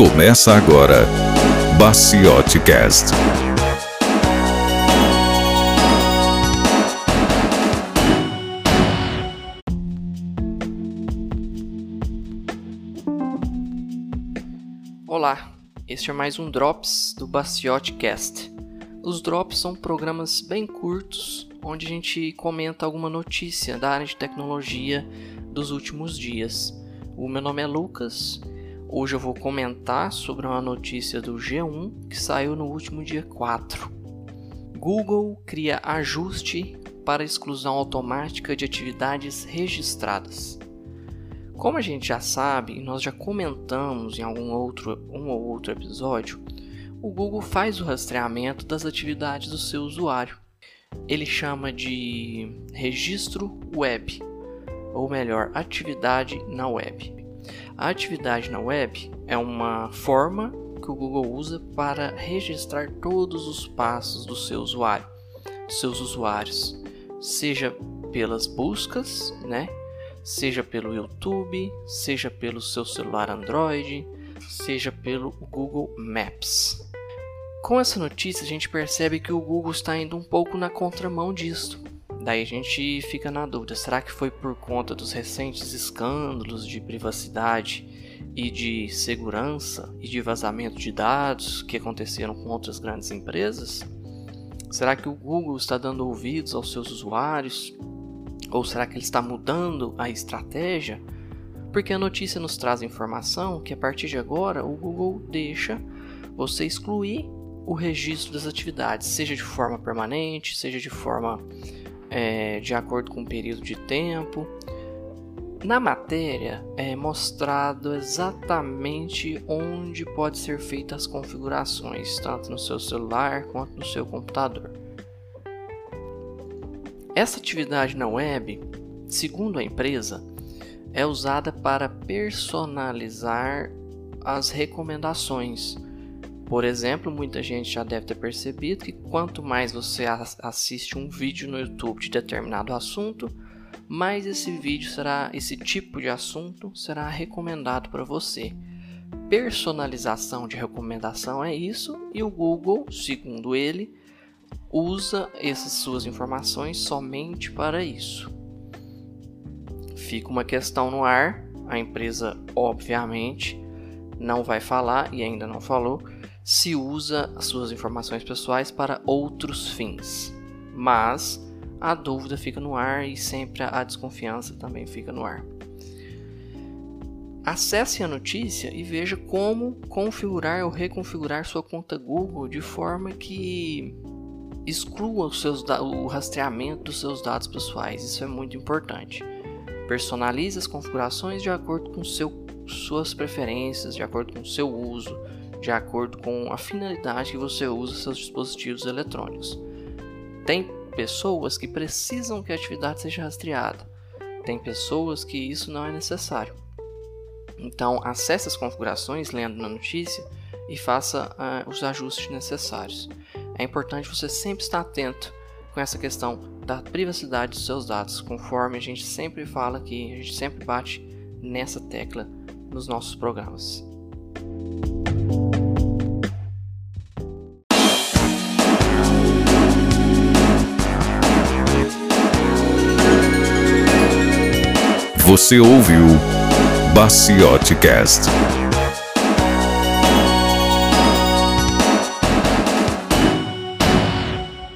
Começa agora, Baciote Cast. Olá, este é mais um Drops do Baciote Cast. Os Drops são programas bem curtos, onde a gente comenta alguma notícia da área de tecnologia dos últimos dias. O meu nome é Lucas Hoje eu vou comentar sobre uma notícia do G1 que saiu no último dia 4. Google cria ajuste para exclusão automática de atividades registradas. Como a gente já sabe e nós já comentamos em algum outro um ou outro episódio, o Google faz o rastreamento das atividades do seu usuário. Ele chama de registro web, ou melhor, atividade na web. A atividade na web é uma forma que o Google usa para registrar todos os passos do seu usuário, seus usuários, seja pelas buscas, né? Seja pelo YouTube, seja pelo seu celular Android, seja pelo Google Maps. Com essa notícia, a gente percebe que o Google está indo um pouco na contramão disso. Daí a gente fica na dúvida: será que foi por conta dos recentes escândalos de privacidade e de segurança e de vazamento de dados que aconteceram com outras grandes empresas? Será que o Google está dando ouvidos aos seus usuários? Ou será que ele está mudando a estratégia? Porque a notícia nos traz informação que a partir de agora o Google deixa você excluir o registro das atividades, seja de forma permanente, seja de forma é, de acordo com o período de tempo. Na matéria é mostrado exatamente onde pode ser feitas as configurações, tanto no seu celular quanto no seu computador. Essa atividade na web, segundo a empresa, é usada para personalizar as recomendações por exemplo, muita gente já deve ter percebido que quanto mais você assiste um vídeo no YouTube de determinado assunto, mais esse vídeo será, esse tipo de assunto será recomendado para você. Personalização de recomendação é isso, e o Google, segundo ele, usa essas suas informações somente para isso. Fica uma questão no ar, a empresa obviamente não vai falar e ainda não falou se usa as suas informações pessoais para outros fins. Mas a dúvida fica no ar e sempre a desconfiança também fica no ar. Acesse a notícia e veja como configurar ou reconfigurar sua conta Google de forma que exclua seus, o rastreamento dos seus dados pessoais. Isso é muito importante. Personalize as configurações de acordo com seu, suas preferências, de acordo com seu uso, de acordo com a finalidade que você usa seus dispositivos eletrônicos. Tem pessoas que precisam que a atividade seja rastreada, tem pessoas que isso não é necessário. Então, acesse as configurações lendo na notícia e faça uh, os ajustes necessários. É importante você sempre estar atento com essa questão da privacidade dos seus dados, conforme a gente sempre fala aqui, a gente sempre bate nessa tecla nos nossos programas. Você ouviu Baciote Cast.